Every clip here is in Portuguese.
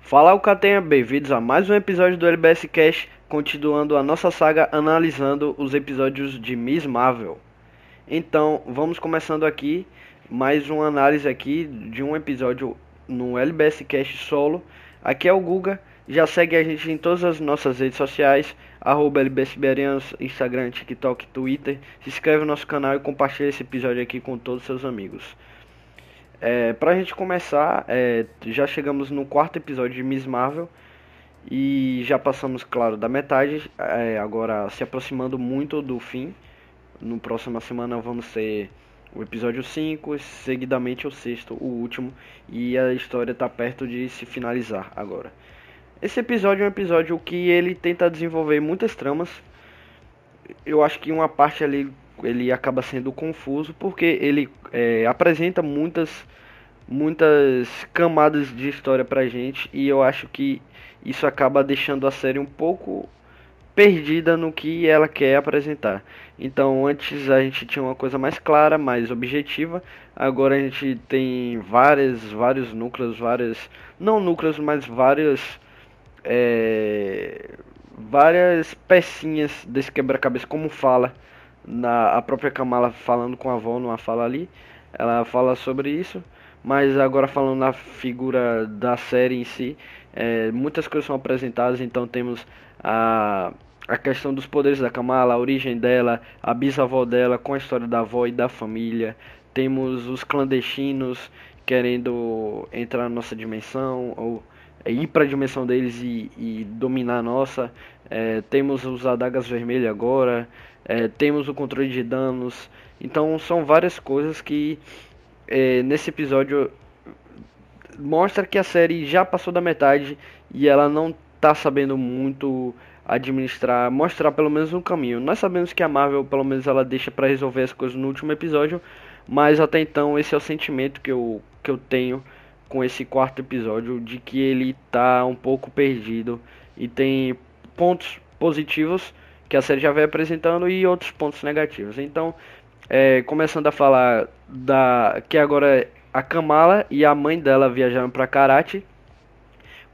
Fala o Catenha, bem-vindos a mais um episódio do LBS Cash, continuando a nossa saga analisando os episódios de Miss Marvel. Então, vamos começando aqui mais uma análise aqui de um episódio no LBS Cash solo. Aqui é o Guga, já segue a gente em todas as nossas redes sociais, arroba LBSiberianos, Instagram, TikTok, Twitter. Se inscreve no nosso canal e compartilha esse episódio aqui com todos os seus amigos. É, pra gente começar, é, já chegamos no quarto episódio de Miss Marvel e já passamos, claro, da metade, é, agora se aproximando muito do fim. No próxima semana vamos ter o episódio 5, seguidamente o sexto, o último, e a história está perto de se finalizar agora. Esse episódio é um episódio que ele tenta desenvolver muitas tramas. Eu acho que uma parte ali ele acaba sendo confuso porque ele é, apresenta muitas muitas camadas de história pra gente e eu acho que isso acaba deixando a série um pouco perdida no que ela quer apresentar. Então, antes a gente tinha uma coisa mais clara, mais objetiva. Agora a gente tem várias, vários núcleos, várias, não núcleos, mas várias, é, várias pecinhas desse quebra-cabeça, como fala na a própria Kamala falando com a avó numa fala ali, ela fala sobre isso, mas agora falando na figura da série em si, é, muitas coisas são apresentadas, então temos a, a questão dos poderes da Kamala, a origem dela, a bisavó dela com a história da avó e da família, temos os clandestinos querendo entrar na nossa dimensão ou é, ir para a dimensão deles e, e dominar a nossa. É, temos os adagas vermelhas agora, é, temos o controle de danos. Então são várias coisas que é, nesse episódio mostra que a série já passou da metade e ela não está sabendo muito administrar, mostrar pelo menos um caminho. Nós sabemos que a Marvel, pelo menos, ela deixa para resolver as coisas no último episódio, mas até então esse é o sentimento que eu, que eu tenho com esse quarto episódio de que ele tá um pouco perdido e tem pontos positivos que a série já vem apresentando e outros pontos negativos. Então, é, começando a falar da que agora a Kamala e a mãe dela viajaram para Karate.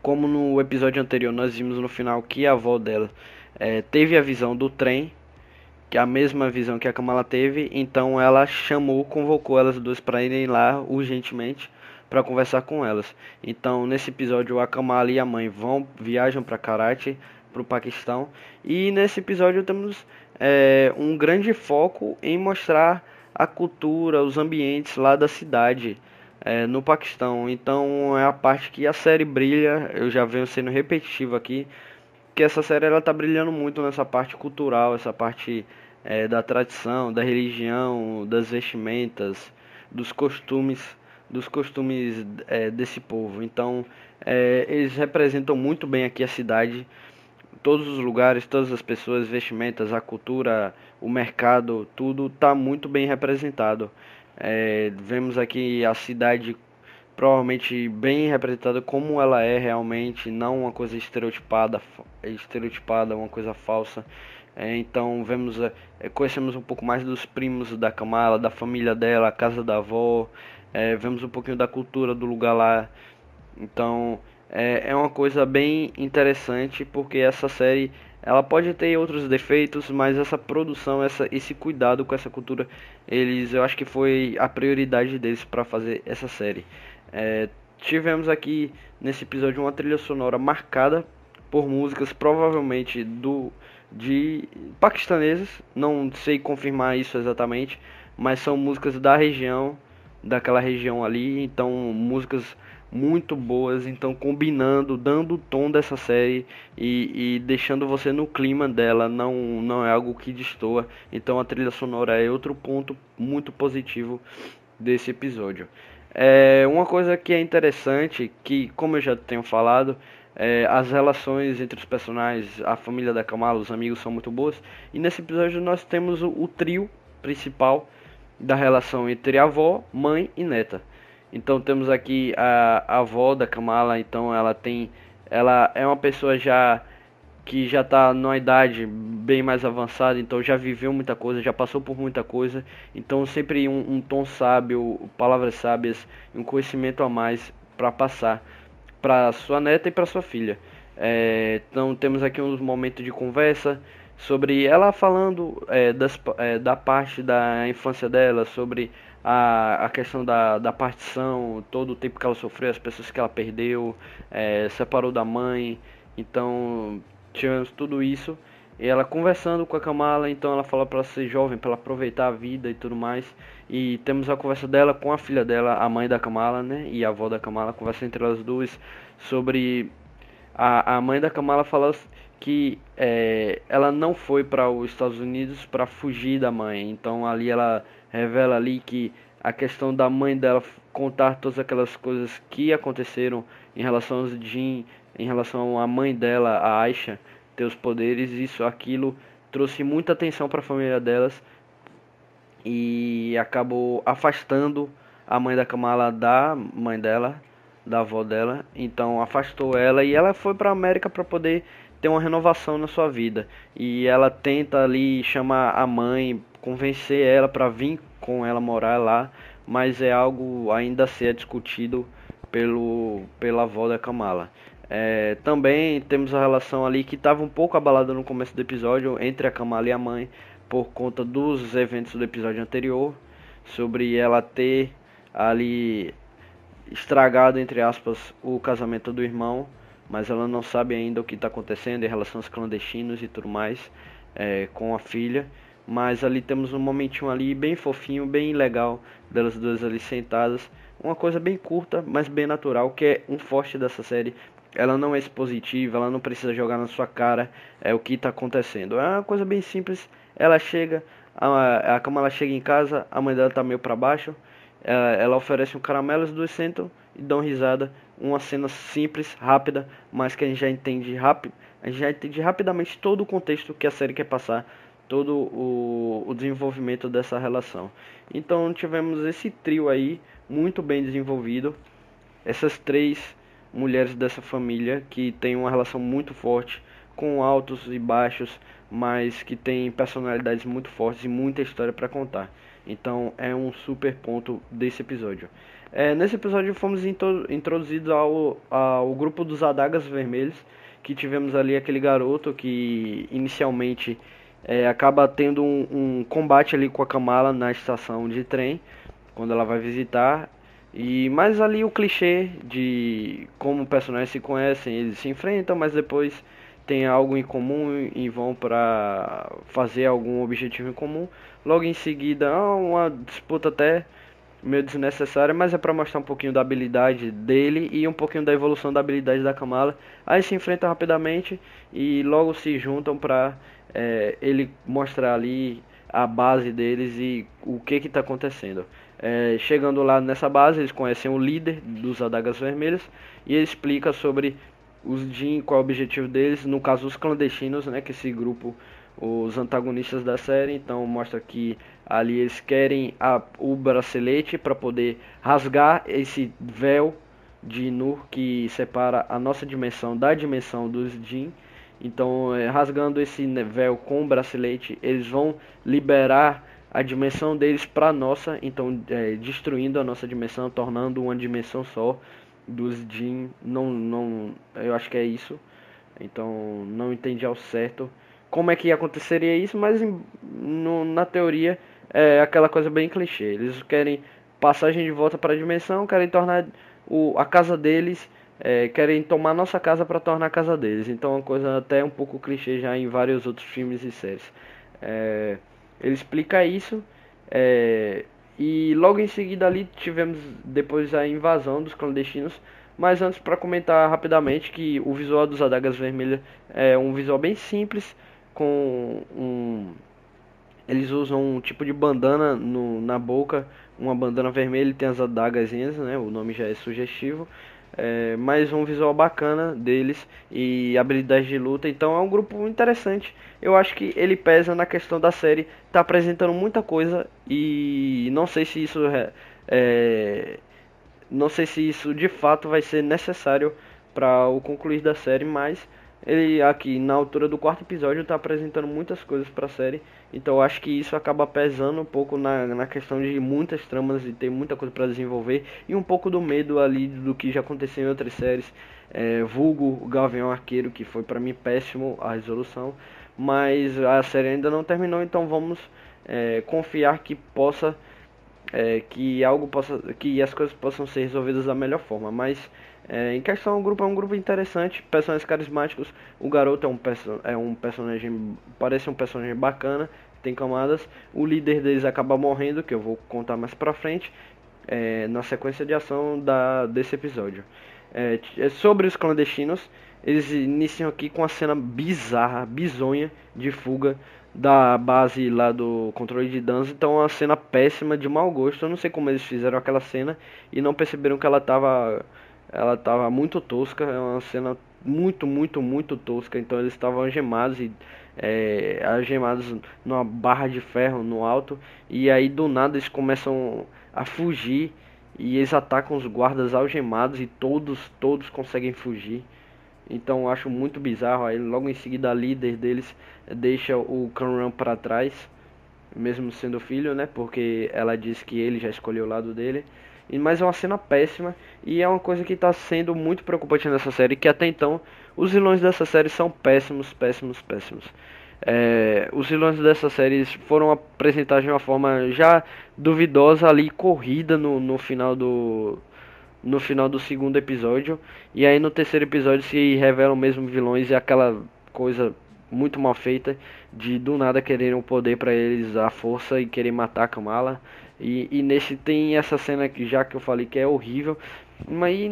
Como no episódio anterior nós vimos no final que a avó dela é, teve a visão do trem, que é a mesma visão que a Kamala teve, então ela chamou, convocou elas duas para irem lá urgentemente para conversar com elas. Então nesse episódio a Kamala e a mãe vão viajam para Karate para o Paquistão. E nesse episódio temos é, um grande foco em mostrar a cultura, os ambientes lá da cidade é, no Paquistão. Então é a parte que a série brilha. Eu já venho sendo repetitivo aqui que essa série ela tá brilhando muito nessa parte cultural, essa parte é, da tradição, da religião, das vestimentas, dos costumes, dos costumes é, desse povo. Então é, eles representam muito bem aqui a cidade todos os lugares, todas as pessoas, vestimentas, a cultura, o mercado, tudo está muito bem representado. É, vemos aqui a cidade provavelmente bem representada como ela é realmente, não uma coisa estereotipada, estereotipada, uma coisa falsa. É, então vemos, é, conhecemos um pouco mais dos primos da Kamala, da família dela, a casa da avó, é, vemos um pouquinho da cultura do lugar lá. Então é, é uma coisa bem interessante porque essa série ela pode ter outros defeitos, mas essa produção, essa, esse cuidado com essa cultura, eles eu acho que foi a prioridade deles para fazer essa série. É, tivemos aqui nesse episódio uma trilha sonora marcada por músicas provavelmente do de paquistaneses, não sei confirmar isso exatamente, mas são músicas da região, daquela região ali, então músicas muito boas, então combinando, dando o tom dessa série e, e, deixando você no clima dela, não, não é algo que destoa. Então a trilha sonora é outro ponto muito positivo desse episódio. É uma coisa que é interessante, que como eu já tenho falado, é, as relações entre os personagens, a família da Kamala, os amigos são muito boas. E nesse episódio nós temos o, o trio principal da relação entre avó, mãe e neta. Então temos aqui a, a avó da Kamala, então ela tem ela é uma pessoa já que já está numa idade bem mais avançada, então já viveu muita coisa, já passou por muita coisa, então sempre um, um tom sábio, palavras sábias, um conhecimento a mais para passar para sua neta e para sua filha. É, então temos aqui uns momentos de conversa sobre ela falando é, das, é, da parte da infância dela, sobre a, a questão da, da partição, todo o tempo que ela sofreu, as pessoas que ela perdeu, é, separou da mãe. Então tivemos tudo isso. E ela conversando com a Kamala, então ela fala para ser jovem, para aproveitar a vida e tudo mais. E temos a conversa dela com a filha dela, a mãe da Kamala, né? E a avó da Kamala, conversa entre elas duas sobre a, a mãe da Kamala fala que é, ela não foi para os Estados Unidos para fugir da mãe. Então ali ela revela ali que a questão da mãe dela contar todas aquelas coisas que aconteceram em relação aos Jin, em relação à mãe dela, a Aisha, ter os poderes, isso, aquilo trouxe muita atenção para a família delas e acabou afastando a mãe da Kamala da mãe dela, da avó dela, então afastou ela e ela foi para América para poder ter uma renovação na sua vida. E ela tenta ali chamar a mãe, convencer ela para vir com ela morar lá, mas é algo ainda a ser discutido pelo pela avó da Kamala. É, também temos a relação ali que estava um pouco abalada no começo do episódio entre a Kamala e a mãe por conta dos eventos do episódio anterior, sobre ela ter ali estragado entre aspas o casamento do irmão, mas ela não sabe ainda o que está acontecendo em relação aos clandestinos e tudo mais é, com a filha. Mas ali temos um momentinho ali bem fofinho, bem legal delas duas ali sentadas. Uma coisa bem curta, mas bem natural, que é um forte dessa série, ela não é expositiva, ela não precisa jogar na sua cara é o que está acontecendo. É uma coisa bem simples. Ela chega, a, a ela chega em casa, a mãe dela está meio para baixo, ela, ela, oferece um caramelo, os dois sentam e dão risada. Uma cena simples, rápida, mas que a gente já entende rápido, a gente já entende rapidamente todo o contexto que a série quer passar, todo o, o desenvolvimento dessa relação. Então tivemos esse trio aí muito bem desenvolvido. Essas três mulheres dessa família que tem uma relação muito forte com altos e baixos, mas que tem personalidades muito fortes e muita história para contar. Então é um super ponto desse episódio. É, nesse episódio fomos introduzidos ao, ao grupo dos Adagas Vermelhos, que tivemos ali aquele garoto que inicialmente é, acaba tendo um, um combate ali com a Kamala na estação de trem, quando ela vai visitar e mais ali o clichê de como personagens se conhecem, eles se enfrentam, mas depois tem algo em comum e vão para fazer algum objetivo em comum. Logo em seguida, uma disputa até meio desnecessária, mas é para mostrar um pouquinho da habilidade dele e um pouquinho da evolução da habilidade da Kamala. Aí se enfrentam rapidamente e logo se juntam para é, ele mostrar ali a base deles e o que está acontecendo. É, chegando lá nessa base, eles conhecem o líder dos Adagas Vermelhas e ele explica sobre os Jin, qual é o objetivo deles, no caso os clandestinos, né, que esse grupo, os antagonistas da série, então mostra que ali eles querem a, o bracelete para poder rasgar esse véu de Nur que separa a nossa dimensão da dimensão dos Jin. Então, é, rasgando esse véu com o bracelete, eles vão liberar a dimensão deles para nossa, então é, destruindo a nossa dimensão, tornando uma dimensão só dos Jin. Não, não, eu acho que é isso. Então não entendi ao certo como é que aconteceria isso, mas no, na teoria é aquela coisa bem clichê. Eles querem passagem de volta para a dimensão, querem tornar o, a casa deles, é, querem tomar nossa casa para tornar a casa deles. Então é uma coisa até um pouco clichê já em vários outros filmes e séries. É, ele explica isso. É, e logo em seguida ali tivemos depois a invasão dos clandestinos. Mas antes para comentar rapidamente que o visual dos adagas vermelhas é um visual bem simples com um eles usam um tipo de bandana no, na boca, uma bandana vermelha e tem as adagas, né? O nome já é sugestivo. É, mais um visual bacana deles e habilidades de luta. Então é um grupo interessante. Eu acho que ele pesa na questão da série. Tá apresentando muita coisa e não sei se isso é, é não sei se isso de fato vai ser necessário para o concluir da série, mas ele aqui na altura do quarto episódio está apresentando muitas coisas para a série. Então eu acho que isso acaba pesando um pouco na, na questão de muitas tramas e ter muita coisa para desenvolver e um pouco do medo ali do que já aconteceu em outras séries. É, vulgo o Gavião Arqueiro, que foi para mim péssimo a resolução, mas a série ainda não terminou, então vamos é, confiar que possa é, que algo possa que as coisas possam ser resolvidas da melhor forma, mas é, em questão, o grupo é um grupo interessante, personagens carismáticos. O garoto é um, perso é um personagem, parece um personagem bacana, tem camadas. O líder deles acaba morrendo, que eu vou contar mais pra frente, é, na sequência de ação da, desse episódio. É, é sobre os clandestinos, eles iniciam aqui com a cena bizarra, bizonha de fuga da base lá do controle de danos. Então, é uma cena péssima, de mau gosto. Eu não sei como eles fizeram aquela cena e não perceberam que ela tava ela tava muito tosca, é uma cena muito, muito, muito tosca. Então eles estavam algemados e é, algemados numa barra de ferro no alto. E aí do nada eles começam a fugir e eles atacam os guardas algemados e todos, todos conseguem fugir. Então acho muito bizarro. Aí logo em seguida a líder deles deixa o Kanran para trás, mesmo sendo filho, né? Porque ela diz que ele já escolheu o lado dele. Mas é uma cena péssima. E é uma coisa que está sendo muito preocupante nessa série, que até então os vilões dessa série são péssimos, péssimos, péssimos. É, os vilões dessa série foram apresentados de uma forma já duvidosa ali, corrida no, no final do no final do segundo episódio. E aí no terceiro episódio se revelam mesmo vilões e aquela coisa muito mal feita de do nada quererem o poder para eles a força e querer matar a Kamala e, e nesse tem essa cena que já que eu falei que é horrível, mas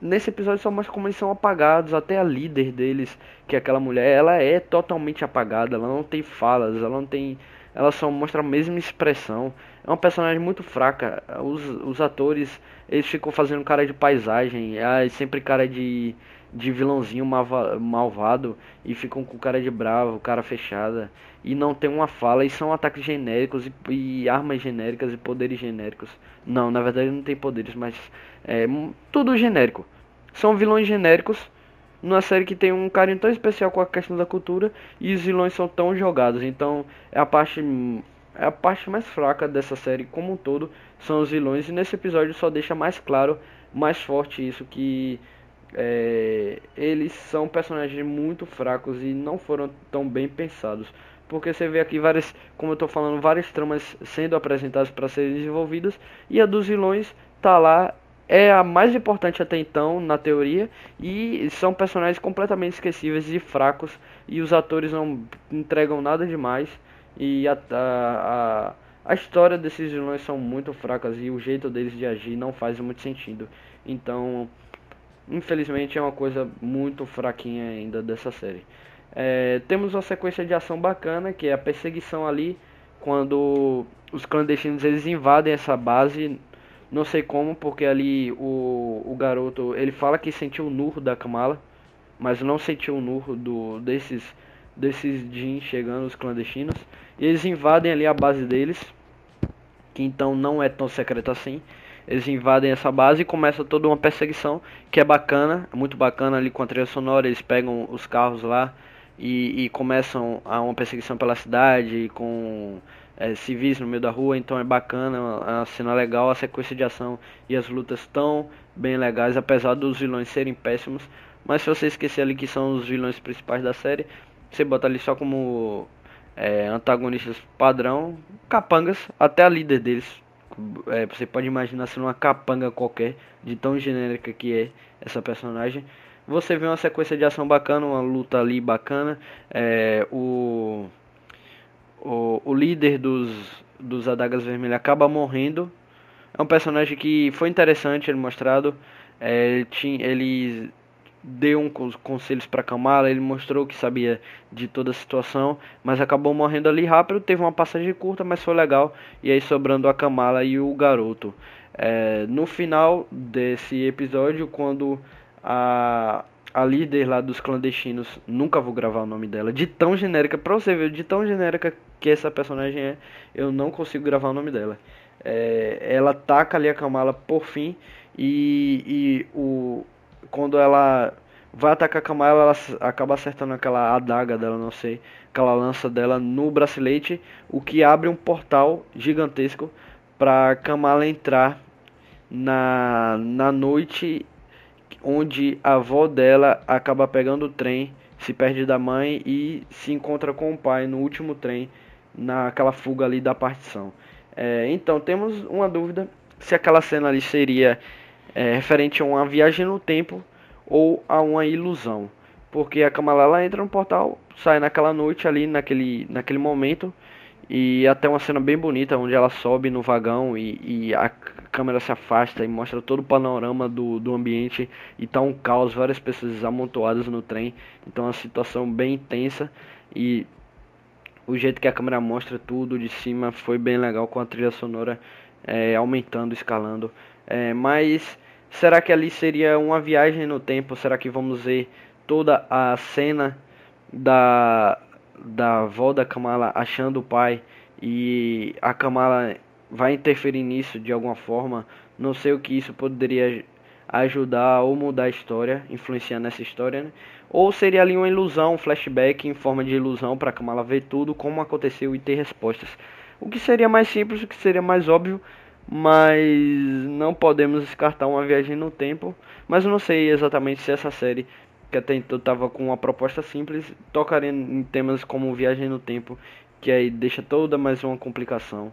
nesse episódio só mostra como eles são apagados, até a líder deles, que é aquela mulher, ela é totalmente apagada, ela não tem falas, ela não tem, ela só mostra a mesma expressão. É uma personagem muito fraca. Os, os atores, eles ficam fazendo cara de paisagem, é sempre cara de de vilãozinho malva, malvado e ficam com cara de bravo, cara fechada e não tem uma fala e são ataques genéricos e, e armas genéricas e poderes genéricos. Não, na verdade não tem poderes, mas é tudo genérico. São vilões genéricos numa série que tem um carinho tão especial com a questão da cultura e os vilões são tão jogados. Então é a parte é a parte mais fraca dessa série como um todo são os vilões e nesse episódio só deixa mais claro, mais forte isso que é, eles são personagens muito fracos e não foram tão bem pensados. Porque você vê aqui várias, como eu estou falando, várias tramas sendo apresentadas para serem desenvolvidas e a dos vilões tá lá é a mais importante até então na teoria e são personagens completamente esquecíveis e fracos e os atores não entregam nada demais e a, a, a, a história desses vilões são muito fracas e o jeito deles de agir não faz muito sentido. Então Infelizmente é uma coisa muito fraquinha ainda dessa série. É, temos uma sequência de ação bacana, que é a perseguição ali, quando os clandestinos eles invadem essa base, não sei como, porque ali o, o garoto, ele fala que sentiu o nurro da Kamala, mas não sentiu o nurro do, desses, desses jeans chegando, os clandestinos, e eles invadem ali a base deles, que então não é tão secreta assim, eles invadem essa base e começa toda uma perseguição que é bacana, muito bacana ali com a trilha sonora. Eles pegam os carros lá e, e começam a uma perseguição pela cidade com é, civis no meio da rua. Então é bacana, é uma cena legal, a sequência de ação e as lutas estão bem legais, apesar dos vilões serem péssimos. Mas se você esquecer ali que são os vilões principais da série, você bota ali só como é, antagonistas padrão, capangas, até a líder deles é, você pode imaginar sendo uma capanga qualquer, de tão genérica que é essa personagem. Você vê uma sequência de ação bacana, uma luta ali bacana. É, o, o, o líder dos, dos Adagas Vermelhas acaba morrendo. É um personagem que foi interessante ele mostrado. É, ele, tinha, ele deu um conselhos para Kamala, ele mostrou que sabia de toda a situação, mas acabou morrendo ali rápido, teve uma passagem curta, mas foi legal, e aí sobrando a Kamala e o garoto. É, no final desse episódio, quando a, a líder lá dos clandestinos, nunca vou gravar o nome dela, de tão genérica, pra você ver, de tão genérica que essa personagem é, eu não consigo gravar o nome dela. É, ela taca ali a Kamala por fim, e, e o, quando ela vai atacar a Kamala, ela acaba acertando aquela adaga dela, não sei, aquela lança dela no bracelete, o que abre um portal gigantesco para Kamala entrar na, na noite onde a avó dela acaba pegando o trem, se perde da mãe e se encontra com o pai no último trem, naquela fuga ali da partição. É, então temos uma dúvida se aquela cena ali seria é, referente a uma viagem no tempo ou a uma ilusão. Porque a Kamala entra no portal, sai naquela noite ali, naquele, naquele momento, e até uma cena bem bonita onde ela sobe no vagão e, e a câmera se afasta e mostra todo o panorama do, do ambiente e tá um caos, várias pessoas amontoadas no trem. Então uma situação bem intensa e o jeito que a câmera mostra tudo de cima foi bem legal com a trilha sonora é, aumentando, escalando. É, mas será que ali seria uma viagem no tempo? Será que vamos ver toda a cena da, da avó da Kamala achando o pai e a Kamala vai interferir nisso de alguma forma? Não sei o que isso poderia ajudar ou mudar a história, influenciar nessa história, né? Ou seria ali uma ilusão, um flashback em forma de ilusão para Kamala ver tudo como aconteceu e ter respostas. O que seria mais simples, o que seria mais óbvio, mas não podemos descartar uma viagem no tempo. Mas eu não sei exatamente se essa série, que até então estava com uma proposta simples, tocaria em temas como viagem no tempo, que aí deixa toda mais uma complicação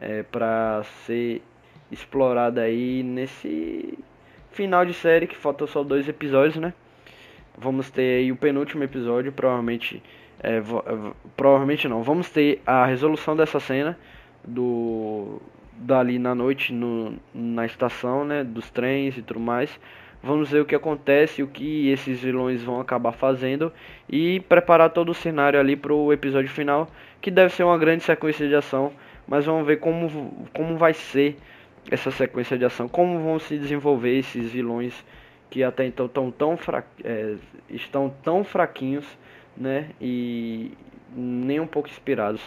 é, para ser explorada aí nesse final de série que faltam só dois episódios, né? Vamos ter aí o penúltimo episódio, provavelmente é, é provavelmente não. Vamos ter a resolução dessa cena do dali na noite no, na estação, né, dos trens e tudo mais. Vamos ver o que acontece, o que esses vilões vão acabar fazendo e preparar todo o cenário ali para o episódio final, que deve ser uma grande sequência de ação, mas vamos ver como, como vai ser essa sequência de ação, como vão se desenvolver esses vilões que até então tão tão fra é, estão tão fraquinhos né? E nem um pouco inspirados.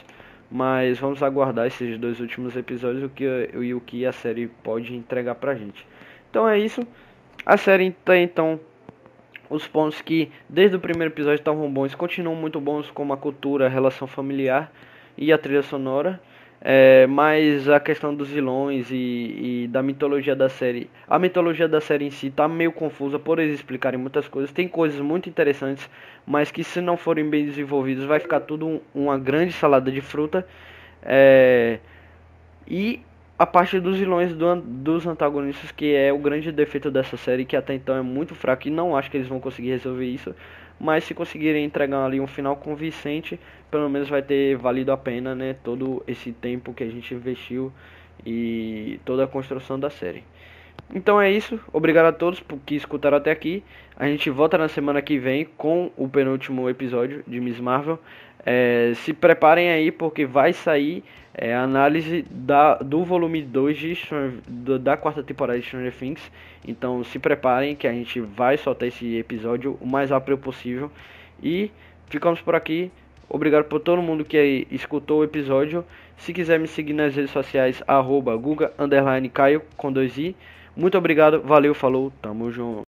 Mas vamos aguardar esses dois últimos episódios o que, e o que a série pode entregar pra gente. Então é isso. A série tem então os pontos que desde o primeiro episódio estavam bons, continuam muito bons, como a cultura, a relação familiar e a trilha sonora. É, mas a questão dos vilões e, e, da mitologia da série. A mitologia da série em si tá meio confusa por eles explicarem muitas coisas. Tem coisas muito interessantes, mas que se não forem bem desenvolvidas vai ficar tudo um, uma grande salada de fruta. É, e a parte dos vilões do, dos antagonistas, que é o grande defeito dessa série, que até então é muito fraco e não acho que eles vão conseguir resolver isso. Mas se conseguirem entregar ali um final convincente, pelo menos vai ter valido a pena, né? Todo esse tempo que a gente investiu e toda a construção da série. Então é isso. Obrigado a todos que escutaram até aqui. A gente volta na semana que vem com o penúltimo episódio de Miss Marvel. É, se preparem aí porque vai sair é, a análise da, do volume 2 de da quarta temporada de Stranger Things. Então se preparem que a gente vai soltar esse episódio o mais rápido possível. E ficamos por aqui. Obrigado por todo mundo que escutou o episódio. Se quiser me seguir nas redes sociais, arroba Guga, Caio, com dois i. Muito obrigado, valeu, falou, tamo junto.